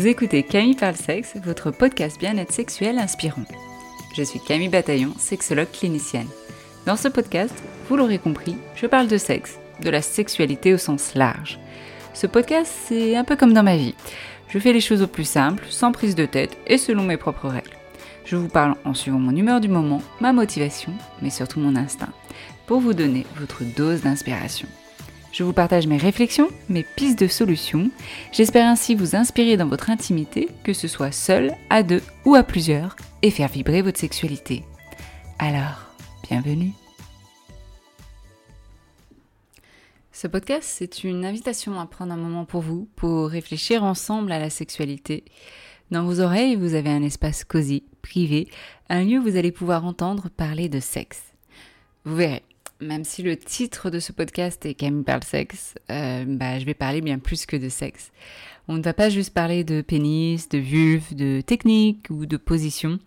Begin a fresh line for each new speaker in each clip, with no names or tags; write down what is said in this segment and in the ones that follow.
Vous écoutez Camille Parle Sexe, votre podcast bien-être sexuel inspirant. Je suis Camille Bataillon, sexologue clinicienne. Dans ce podcast, vous l'aurez compris, je parle de sexe, de la sexualité au sens large. Ce podcast, c'est un peu comme dans ma vie. Je fais les choses au plus simple, sans prise de tête et selon mes propres règles. Je vous parle en suivant mon humeur du moment, ma motivation, mais surtout mon instinct, pour vous donner votre dose d'inspiration. Je vous partage mes réflexions, mes pistes de solutions. J'espère ainsi vous inspirer dans votre intimité, que ce soit seul, à deux ou à plusieurs, et faire vibrer votre sexualité. Alors, bienvenue. Ce podcast, c'est une invitation à prendre un moment pour vous, pour réfléchir ensemble à la sexualité. Dans vos oreilles, vous avez un espace cosy, privé, un lieu où vous allez pouvoir entendre parler de sexe. Vous verrez, même si le titre de ce podcast est Camille parle sexe, euh, bah, je vais parler bien plus que de sexe. On ne va pas juste parler de pénis, de vulve, de technique ou de position.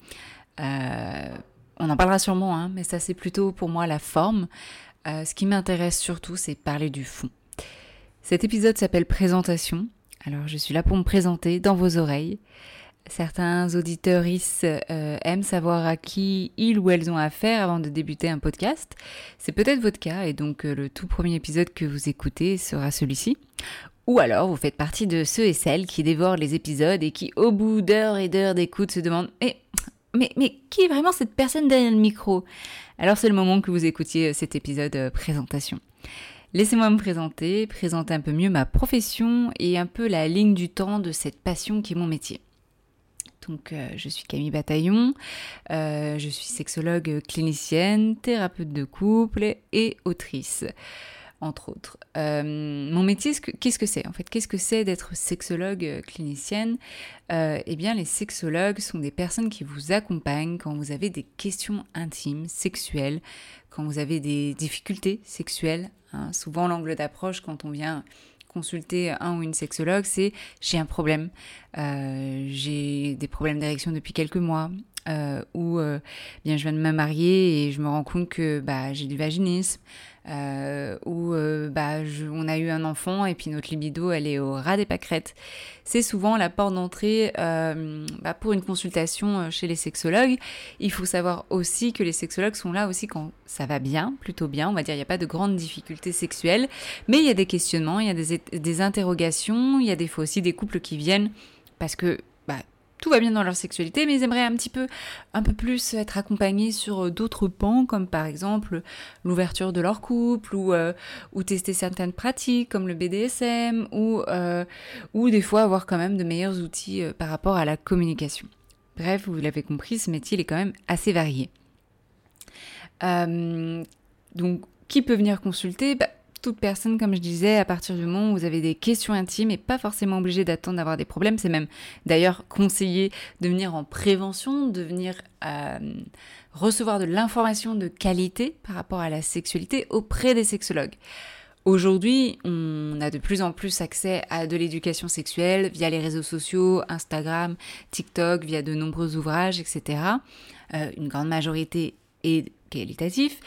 Euh, on en parlera sûrement, hein, mais ça c'est plutôt pour moi la forme. Euh, ce qui m'intéresse surtout, c'est parler du fond. Cet épisode s'appelle Présentation. Alors je suis là pour me présenter dans vos oreilles. Certains auditeurs euh, aiment savoir à qui ils ou elles ont affaire avant de débuter un podcast. C'est peut-être votre cas et donc euh, le tout premier épisode que vous écoutez sera celui-ci. Ou alors vous faites partie de ceux et celles qui dévorent les épisodes et qui au bout d'heures et d'heures d'écoute se demandent mais, mais, mais qui est vraiment cette personne derrière le micro? Alors c'est le moment que vous écoutiez euh, cet épisode euh, présentation. Laissez-moi me présenter, présenter un peu mieux ma profession et un peu la ligne du temps de cette passion qui est mon métier. Donc, euh, je suis Camille Bataillon, euh, je suis sexologue clinicienne, thérapeute de couple et autrice, entre autres. Euh, mon métier, qu'est-ce que c'est en fait? Qu'est-ce que c'est d'être sexologue clinicienne? Eh bien, les sexologues sont des personnes qui vous accompagnent quand vous avez des questions intimes, sexuelles, quand vous avez des difficultés sexuelles. Hein. Souvent, l'angle d'approche quand on vient consulter un ou une sexologue, c'est j'ai un problème, euh, j'ai des problèmes d'érection depuis quelques mois, où bien je viens de me marier et je me rends compte que bah, j'ai du vaginisme, euh, où euh, bah, on a eu un enfant et puis notre libido, elle est au ras des pâquerettes. C'est souvent la porte d'entrée euh, bah, pour une consultation euh, chez les sexologues. Il faut savoir aussi que les sexologues sont là aussi quand ça va bien, plutôt bien, on va dire, il n'y a pas de grandes difficultés sexuelles, mais il y a des questionnements, il y a des interrogations, il y a des fois aussi des couples qui viennent parce que tout va bien dans leur sexualité, mais ils aimeraient un petit peu, un peu plus être accompagnés sur euh, d'autres pans, comme par exemple l'ouverture de leur couple, ou, euh, ou tester certaines pratiques comme le BDSM, ou, euh, ou des fois avoir quand même de meilleurs outils par rapport à la communication. Bref, vous l'avez compris, ce métier est quand même assez varié. donc, qui peut venir consulter? Bah, toute personne, comme je disais, à partir du moment où vous avez des questions intimes et pas forcément obligé d'attendre d'avoir des problèmes. C'est même d'ailleurs conseillé de venir en prévention, de venir euh, recevoir de l'information de qualité par rapport à la sexualité auprès des sexologues. Aujourd'hui, on a de plus en plus accès à de l'éducation sexuelle via les réseaux sociaux, Instagram, TikTok, via de nombreux ouvrages, etc. Euh, une grande majorité est qualitatif,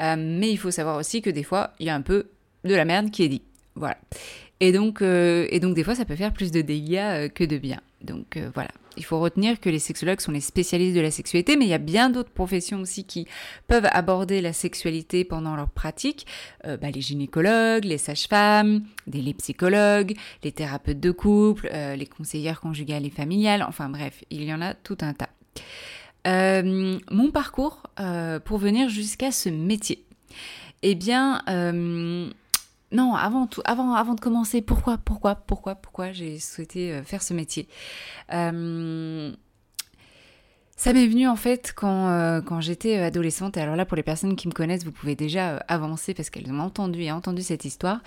euh, mais il faut savoir aussi que des fois, il y a un peu de la merde qui est dit. Voilà. Et donc, euh, et donc des fois, ça peut faire plus de dégâts euh, que de bien. Donc euh, voilà. Il faut retenir que les sexologues sont les spécialistes de la sexualité, mais il y a bien d'autres professions aussi qui peuvent aborder la sexualité pendant leur pratique. Bah, les gynécologues, les sages-femmes, les psychologues, les thérapeutes de couple, les conseillères conjugales et familiales. Enfin bref, il y en a tout un tas. mon parcours pour venir jusqu'à ce métier. Eh bien, non, avant tout, avant, avant de commencer, pourquoi, pourquoi, pourquoi, pourquoi j'ai souhaité euh, faire ce métier? Euh, Ça m'est venu en fait quand, quand j'étais adolescente. Et alors là, pour les personnes qui me connaissent, vous pouvez déjà avancer parce qu'elles ont entendu et entendu cette histoire.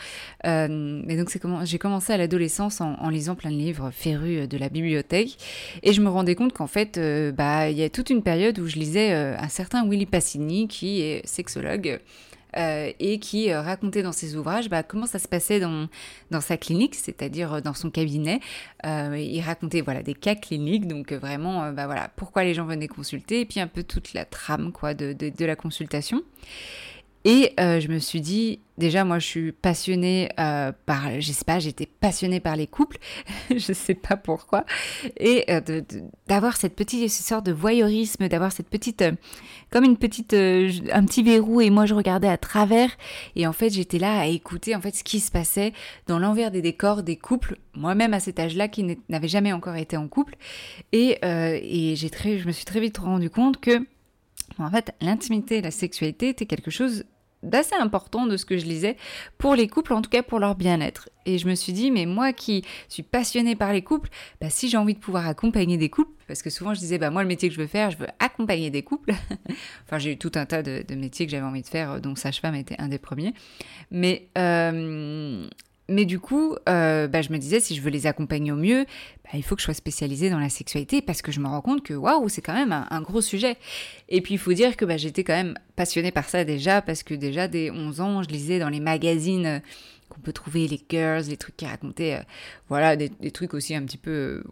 et donc, j'ai commencé à l'adolescence en, lisant plein de livres férus de la bibliothèque. Et je me rendais compte qu'en fait, bah, il y a toute une période où je lisais un certain Willy Passini, qui est sexologue. Euh, et qui euh, racontait dans ses ouvrages bah, comment ça se passait dans, sa clinique, c'est-à-dire euh, dans son cabinet. il racontait voilà des cas cliniques, donc vraiment bah, voilà pourquoi les gens venaient consulter et puis un peu toute la trame quoi de la consultation. Et euh, je me suis dit, déjà, moi, je suis passionnée euh, par, je sais pas, j'étais passionnée par les couples, je sais pas pourquoi, et euh, d'avoir cette petite sorte de voyeurisme, d'avoir cette petite, comme une petite, un petit verrou, et moi, je regardais à travers, et en fait, j'étais là à écouter en fait ce qui se passait dans l'envers des décors des couples, moi-même à cet âge-là, qui n'avait jamais encore été en couple, et, et j'ai très, je me suis très vite rendu compte que en fait, l'intimité et la sexualité était quelque chose d'assez important de ce que je lisais pour les couples, en tout cas pour leur bien-être. Et je me suis dit, mais moi qui suis passionnée par les couples, bah, si j'ai envie de pouvoir accompagner des couples, parce que souvent je disais, bah, moi le métier que je veux faire, je veux accompagner des couples. enfin, j'ai eu tout un tas de, métiers que j'avais envie de faire, dont sage-femme était un des premiers. Mais euh, mais du coup, euh, bah, je me disais, si je veux les accompagner au mieux, bah, il faut que je sois spécialisée dans la sexualité parce que je me rends compte que waouh, c'est quand même un, gros sujet. Et puis il faut dire que bah, j'étais quand même passionnée par ça déjà parce que déjà dès 11 ans, je lisais dans les magazines euh, qu'on peut trouver les girls, les trucs qui racontaient, euh, voilà, des, des, trucs aussi un petit peu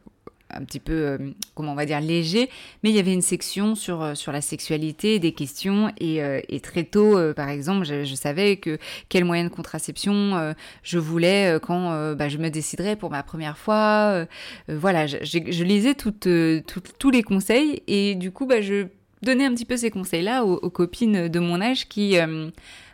un petit peu, euh, comment on va dire, léger, mais il y avait une section sur, euh, sur la sexualité, des questions, et, euh, et très tôt, par exemple, je, savais que quel moyen de contraception je voulais quand bah, je me déciderais pour ma première fois. voilà, je, lisais toutes, tous les conseils, et du coup, bah, je donnais un petit peu ces conseils-là aux, copines de mon âge qui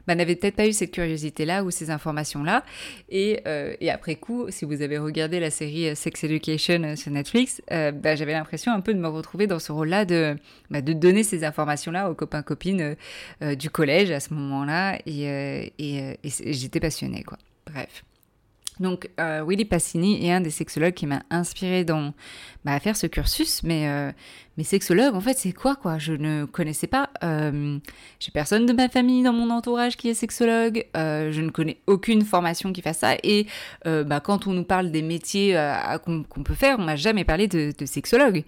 bah, n'avait peut-être pas eu cette curiosité-là ou ces informations-là. Et, euh, et, après coup, si vous avez regardé la série euh, Sex Education euh, sur Netflix, bah, j'avais l'impression un peu de me retrouver dans ce rôle-là de, bah, de donner ces informations-là aux copains-copines du collège à ce moment-là. Et, j'étais passionnée, quoi. Bref. Donc, euh, Willy Passini est un des sexologues qui m'a inspiré dans, bah, à faire ce cursus. Mais, euh, mais sexologue, en fait, c'est quoi, quoi? Je ne connaissais pas. Euh, J'ai personne de ma famille dans mon entourage qui est sexologue. Euh, je ne connais aucune formation qui fasse ça. Et euh, bah, quand on nous parle des métiers qu'on peut faire, on m'a jamais parlé de, sexologue.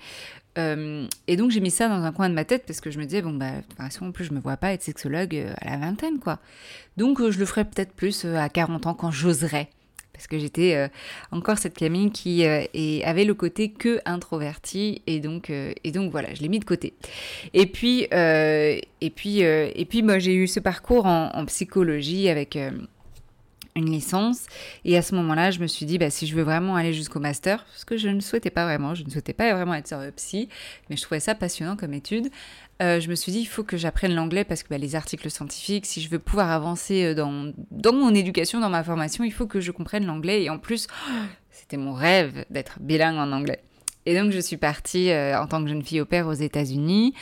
et donc j'ai mis ça dans un coin de ma tête parce que je me disais bon bah de toute façon en plus je me vois pas être sexologue à la vingtaine quoi. Donc je le ferai peut-être plus à 40 ans quand j'oserais parce que j'étais euh, encore cette Camille qui euh, avait le côté que introverti et donc euh, et donc voilà je l'ai mis de côté. Et puis et puis et puis moi j'ai eu ce parcours en, psychologie avec une licence et à ce moment-là je me suis dit bah, si je veux vraiment aller jusqu'au master ce que je ne souhaitais pas vraiment je ne souhaitais pas vraiment être psy mais je trouvais ça passionnant comme étude euh, je me suis dit, il faut que j'apprenne l'anglais parce que bah, les articles scientifiques, si je veux pouvoir avancer euh, dans, dans mon éducation, dans ma formation, il faut que je comprenne l'anglais. Et en plus, c'était mon rêve d'être bilingue en anglais. Et donc, je suis partie euh, en tant que jeune fille au père aux États-Unis.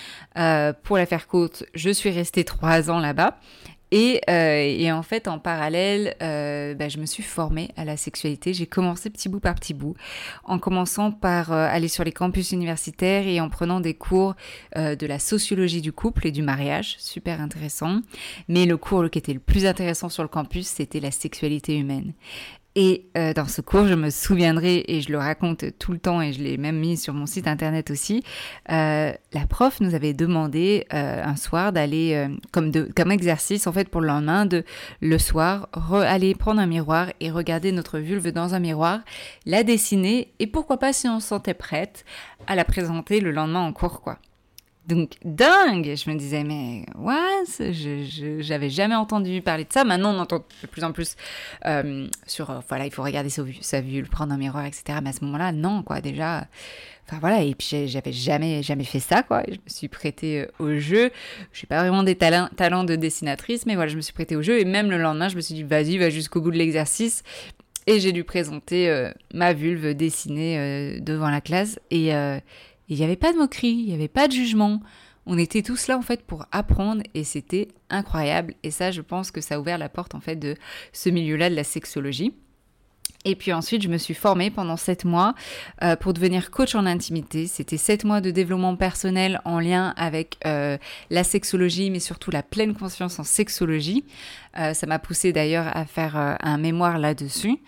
pour la faire courte, je suis restée trois ans là-bas. Et, euh, et, en fait, en parallèle, euh, bah, je me suis formée à la sexualité. J'ai commencé petit bout par petit bout, en commençant par euh, aller sur les campus universitaires et en prenant des cours euh, de la sociologie du couple et du mariage, super intéressant. Mais le cours qui était le plus intéressant sur le campus, c'était la sexualité humaine. Et euh, dans ce cours, je me souviendrai, et je le raconte tout le temps, et je l'ai même mis sur mon site internet aussi, euh, la prof nous avait demandé euh, un soir d'aller, euh, comme, exercice, en fait, pour le lendemain, de le soir, aller prendre un miroir et regarder notre vulve dans un miroir, la dessiner, et pourquoi pas, si on se sentait prête, à la présenter le lendemain en cours, quoi. Donc dingue, je me disais mais what? J'avais jamais entendu parler de ça. Maintenant on entend de plus en plus euh, sur euh, voilà il faut regarder sa vue, le prendre un miroir etc. Mais à ce moment-là non quoi déjà. Enfin voilà et puis j'avais jamais jamais fait ça quoi. Je me suis prêtée euh, au jeu. Je suis pas vraiment des talents talents de dessinatrice mais voilà je me suis prêtée au jeu et même le lendemain je me suis dit vas-y va jusqu'au bout de l'exercice. Et j'ai dû présenter ma vulve dessinée devant la classe et il n'y avait pas de moquerie, il n'y avait pas de jugement. On était tous là en fait pour apprendre et c'était incroyable. Et ça, je pense que ça a ouvert la porte en fait de ce milieu-là de la sexologie. Et puis ensuite, je me suis formée pendant sept mois euh, pour devenir coach en intimité. C'était sept mois de développement personnel en lien avec euh, la sexologie, mais surtout la pleine conscience en sexologie. Euh, ça m'a poussé d'ailleurs à faire un mémoire là-dessus.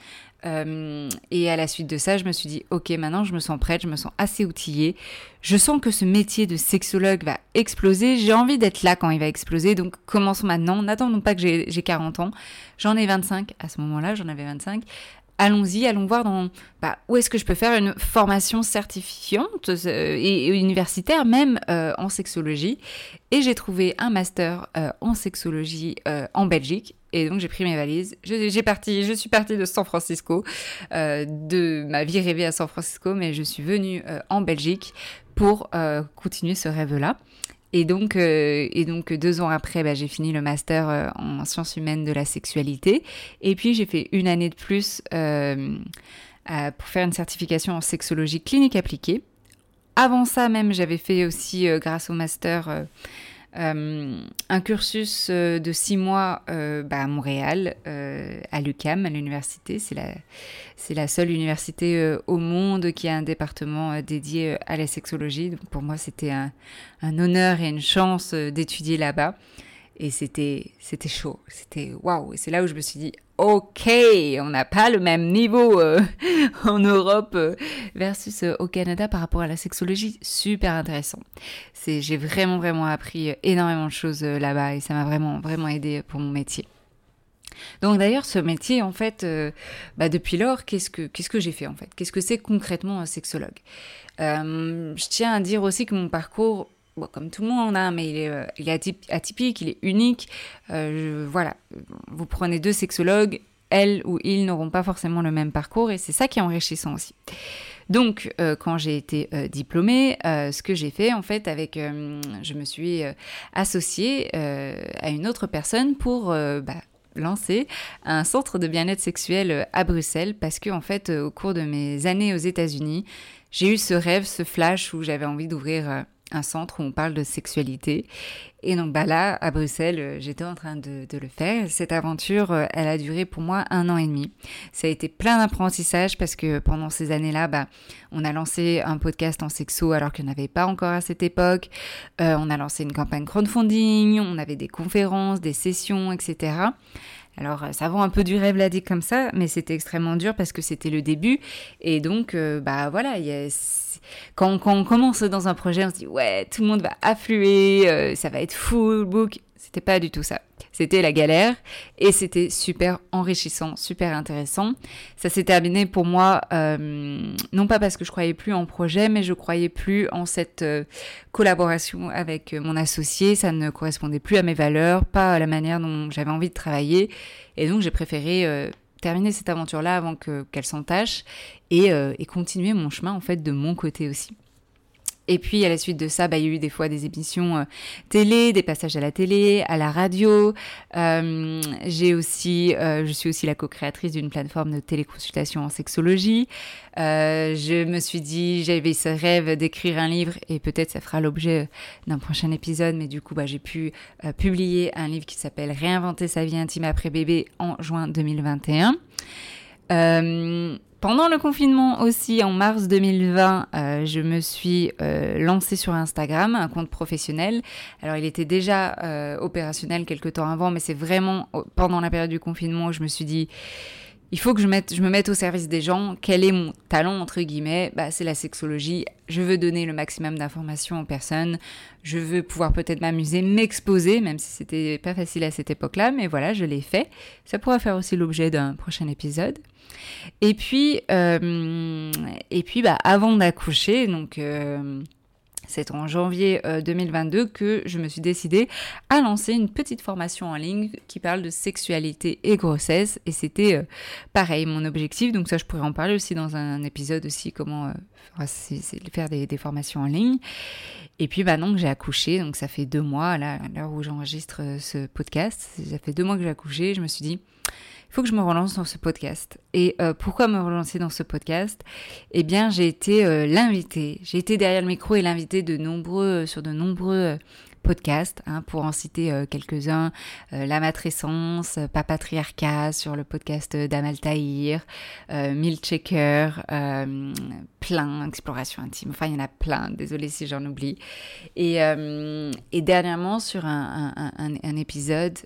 Euh, et à la suite de ça, je me suis dit, ok, maintenant je me sens prête, je me sens assez outillée. Je sens que ce métier de sexologue va exploser. J'ai envie d'être là quand il va exploser. Donc commençons maintenant. N'attendons pas que j'ai 40 ans. J'en ai 25 à ce moment-là, j'en avais 25 allons-y, allons voir dans bah, où est-ce que je peux faire une formation certifiante euh, et, universitaire même euh, en sexologie. Et j'ai trouvé un master euh, en sexologie en Belgique. Et donc j'ai pris mes valises, j'ai parti, je suis partie de San Francisco, de ma vie rêvée à San Francisco, mais je suis venue en Belgique pour continuer ce rêve-là. Et donc, euh, et donc deux ans après, bah, j'ai fini le master euh, en sciences humaines de la sexualité. Et puis j'ai fait une année de plus euh, pour faire une certification en sexologie clinique appliquée. Avant ça même, j'avais fait aussi, grâce au master, euh, un cursus euh, de six mois euh, bah, à Montréal, à l'UCAM, à l'université. C'est la, la seule université au monde qui a un département dédié à la sexologie. Donc pour moi, c'était un, un honneur et une chance d'étudier là-bas. Et c'était, c'était chaud, c'était waouh. Et c'est là où je me suis dit, ok, on n'a pas le même niveau euh, en Europe euh, versus euh, au Canada par rapport à la sexologie. Super intéressant. C'est, j'ai vraiment, vraiment appris énormément de choses là-bas et ça m'a vraiment, vraiment aidé pour mon métier. Donc d'ailleurs, ce métier, en fait, bah, depuis lors, qu'est-ce que, qu'est-ce que j'ai fait en fait? Qu'est-ce que c'est concrètement un sexologue? Je tiens à dire aussi que mon parcours comme tout le monde, hein, mais il est, euh, il est, atypique, il est unique. Euh, voilà, vous prenez deux sexologues, elles ou ils n'auront pas forcément le même parcours et c'est ça qui est enrichissant aussi. Donc, euh, quand j'ai été diplômée, ce que j'ai fait, en fait, avec, je me suis associée à une autre personne pour bah, lancer un centre de bien-être sexuel à Bruxelles parce que, en fait, au cours de mes années aux États-Unis, j'ai eu ce rêve, ce flash où j'avais envie d'ouvrir un centre où on parle de sexualité. Et donc bah là, à Bruxelles, euh, j'étais en train de, le faire. Cette aventure, euh, elle a duré pour moi un an et demi. Ça a été plein d'apprentissage parce que pendant ces années-là, bah, on a lancé un podcast en sexo alors qu'il n'y en avait pas encore à cette époque. Euh, on a lancé une campagne crowdfunding, on avait des conférences, des sessions, etc. Alors, ça vend un peu du rêve là comme ça, mais c'était extrêmement dur parce que c'était le début. Et donc, bah voilà, a quand, on commence dans un projet, on se dit ouais, tout le monde va affluer, euh, ça va être full book. C'était pas du tout ça. C'était la galère et c'était super enrichissant, super intéressant. Ça s'est terminé pour moi, euh, non pas parce que je croyais plus en projet, mais je croyais plus en cette euh, collaboration avec mon associé. Ça ne correspondait plus à mes valeurs, pas à la manière dont j'avais envie de travailler. Et donc j'ai préféré euh, terminer cette aventure-là avant que qu'elle s'entache et, et continuer mon chemin en fait de mon côté aussi. Et puis à la suite de ça, bah, il y a eu des fois des émissions euh, télé, des passages à la télé, à la radio. Euh, j'ai aussi, euh, je suis aussi la co-créatrice d'une plateforme de téléconsultation en sexologie. je me suis dit, j'avais ce rêve d'écrire un livre et peut-être ça fera l'objet d'un prochain épisode. Mais du coup, bah, j'ai pu publier un livre qui s'appelle Réinventer sa vie intime après bébé en juin 2021. Pendant le confinement aussi, en mars 2020, euh, je me suis euh, lancée sur Instagram, un compte professionnel. Alors il était déjà euh, opérationnel quelques temps avant, mais c'est vraiment pendant la période du confinement où je me suis dit, il faut que je, me mette au service des gens. Quel est mon talent, entre guillemets? Bah, C'est la sexologie. Je veux donner le maximum d'informations aux personnes. Je veux pouvoir peut-être m'amuser, m'exposer, même si c'était pas facile à cette époque-là, mais voilà, je l'ai fait. Ça pourra faire aussi l'objet d'un prochain épisode. Et puis, euh, et puis bah, avant d'accoucher, donc euh, c'est en janvier 2022 euh, que je me suis décidée à lancer une petite formation en ligne qui parle de sexualité et grossesse. Et c'était pareil mon objectif. Donc ça, je pourrais en parler aussi dans un épisode aussi, comment faire des, formations en ligne. Et puis bah donc j'ai accouché, donc ça fait deux mois, à l'heure où j'enregistre ce podcast, ça fait deux mois que j'ai accouché, je me suis dit, faut que je me relance dans ce podcast. Et euh, pourquoi me relancer dans ce podcast? Eh bien, j'ai été euh, l'invité. J'ai été derrière le micro et l'invité de nombreux, euh, sur de nombreux podcasts, hein, pour en citer quelques-uns. La matrescence, Papatriarcat sur le podcast d'Amal Tahir, Milchecker, plein, Exploration intime. Enfin, il y en a plein. Désolée si j'en oublie. Et, et dernièrement, sur un épisode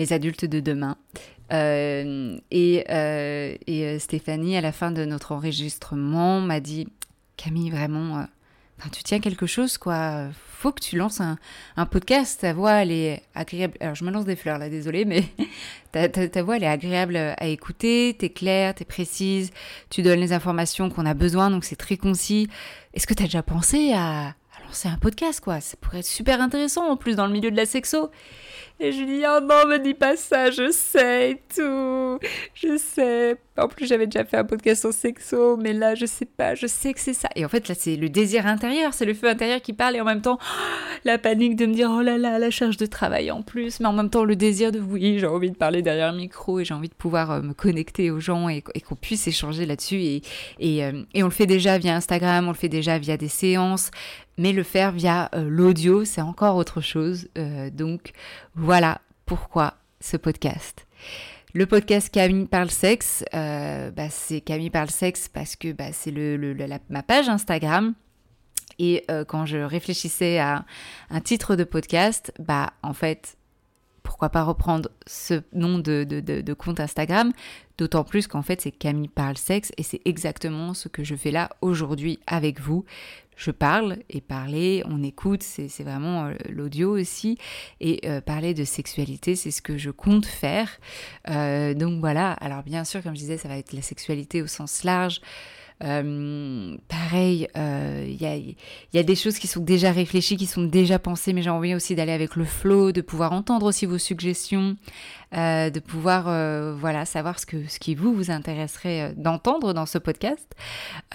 les adultes de demain. Euh, et, euh, et euh, Stéphanie, à la fin de notre enregistrement, m'a dit Camille, vraiment, tu tiens quelque chose, quoi. Faut que tu lances un, un, podcast. Ta voix, elle est agréable. Alors, je me lance des fleurs là, désolée, mais ta, ta, voix, elle est agréable à écouter. T'es claire, t'es précise. Tu donnes les informations qu'on a besoin, donc c'est très concis. Est-ce que tu as déjà pensé à, à lancer un podcast, quoi? Ça pourrait être super intéressant en plus dans le milieu de la sexo. Et je lui dis, oh non, me dis pas ça, je sais et tout. Je sais. En plus, j'avais déjà fait un podcast en sexo, mais là, je sais pas, je sais que c'est ça. Et en fait, là, c'est le désir intérieur, c'est le feu intérieur qui parle et en même temps, la panique de me dire, oh là là, la charge de travail en plus, mais en même temps, le désir de, oui, j'ai envie de parler derrière le micro et j'ai envie de pouvoir euh, me connecter aux gens et, qu'on puisse échanger là-dessus. Et, euh, et on le fait déjà via Instagram, on le fait déjà via des séances mais le faire via euh, l'audio, c'est encore autre chose. donc voilà pourquoi ce podcast. Le podcast Camille parle sexe, euh, bah, c'est Camille parle sexe parce que bah, c'est ma page Instagram. Et euh, quand je réfléchissais à un titre de podcast, bah en fait, pourquoi pas reprendre ce nom de compte Instagram? D'autant plus qu'en fait, c'est Camille parle sexe et c'est exactement ce que je fais là aujourd'hui avec vous je parle et parler, on écoute, c'est vraiment euh, l'audio aussi. Et euh, parler de sexualité, c'est ce que je compte faire. Euh, donc voilà, alors bien sûr, comme je disais, ça va être la sexualité au sens large. pareil, il y a, des choses qui sont déjà réfléchies, qui sont déjà pensées, mais j'ai envie aussi d'aller avec le flow, de pouvoir entendre aussi vos suggestions, de pouvoir euh, voilà savoir ce que ce qui vous vous intéresserait euh, d'entendre dans ce podcast.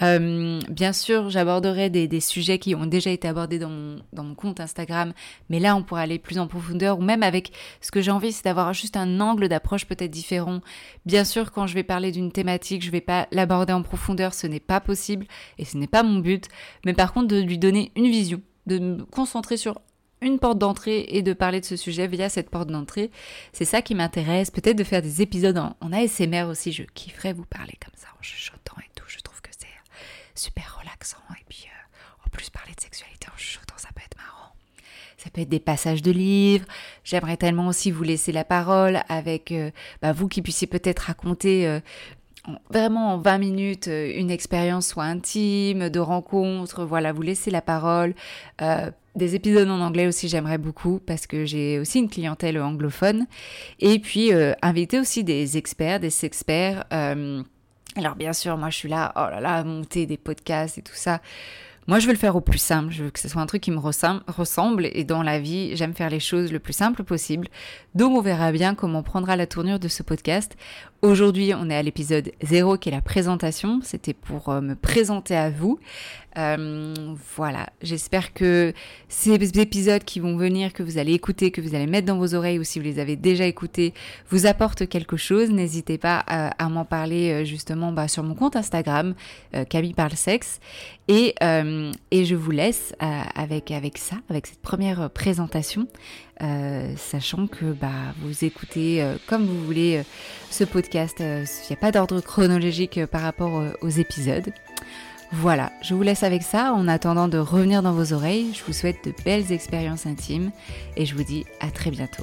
bien sûr, j'aborderai des, des, sujets qui ont déjà été abordés dans mon, dans mon compte Instagram, mais là on pourra aller plus en profondeur ou même avec ce que j'ai envie, c'est d'avoir juste un angle d'approche peut-être différent. Bien sûr, quand je vais parler d'une thématique, je vais pas l'aborder en profondeur, ce n'est pas possible et ce n'est pas mon but, mais par contre de lui donner une vision de me concentrer sur une porte d'entrée et de parler de ce sujet via cette porte d'entrée. C'est ça qui m'intéresse. Peut-être de faire des épisodes en, ASMR aussi. Je kifferais vous parler comme ça en chuchotant et tout. Je trouve que c'est super relaxant. Et puis euh, en plus parler de sexualité en chuchotant, ça peut être marrant. Ça peut être des passages de livres. J'aimerais tellement aussi vous laisser la parole avec euh, bah, vous qui puissiez peut-être raconter euh, vraiment en 20 minutes une expérience soit intime, de rencontre, voilà, vous laissez la parole. Des épisodes en anglais aussi j'aimerais beaucoup parce que j'ai aussi une clientèle anglophone. Et puis inviter aussi des experts, des experts. alors bien sûr, moi je suis là, oh là là, monter des podcasts et tout ça. Moi, je veux le faire au plus simple. Je veux que ce soit un truc qui me ressemble. Et dans la vie, j'aime faire les choses le plus simple possible. Donc, on verra bien comment prendra la tournure de ce podcast. Aujourd'hui, on est à l'épisode 0 qui est la présentation. C'était pour euh, me présenter à vous. Euh, voilà, j'espère que ces épisodes qui vont venir, que vous allez écouter, que vous allez mettre dans vos oreilles ou si vous les avez déjà écoutés, vous apportent quelque chose. N'hésitez pas à, à m'en parler euh, justement bah, sur mon compte Instagram, euh, Camille parle sexe. Et, euh, et je vous laisse euh, avec, ça, avec cette première présentation. Euh, sachant que bah, vous écoutez euh, comme vous voulez euh, ce podcast. Il n'y a pas d'ordre chronologique par rapport aux épisodes. Voilà, je vous laisse avec ça. En attendant de revenir dans vos oreilles, je vous souhaite de belles expériences intimes et je vous dis à très bientôt.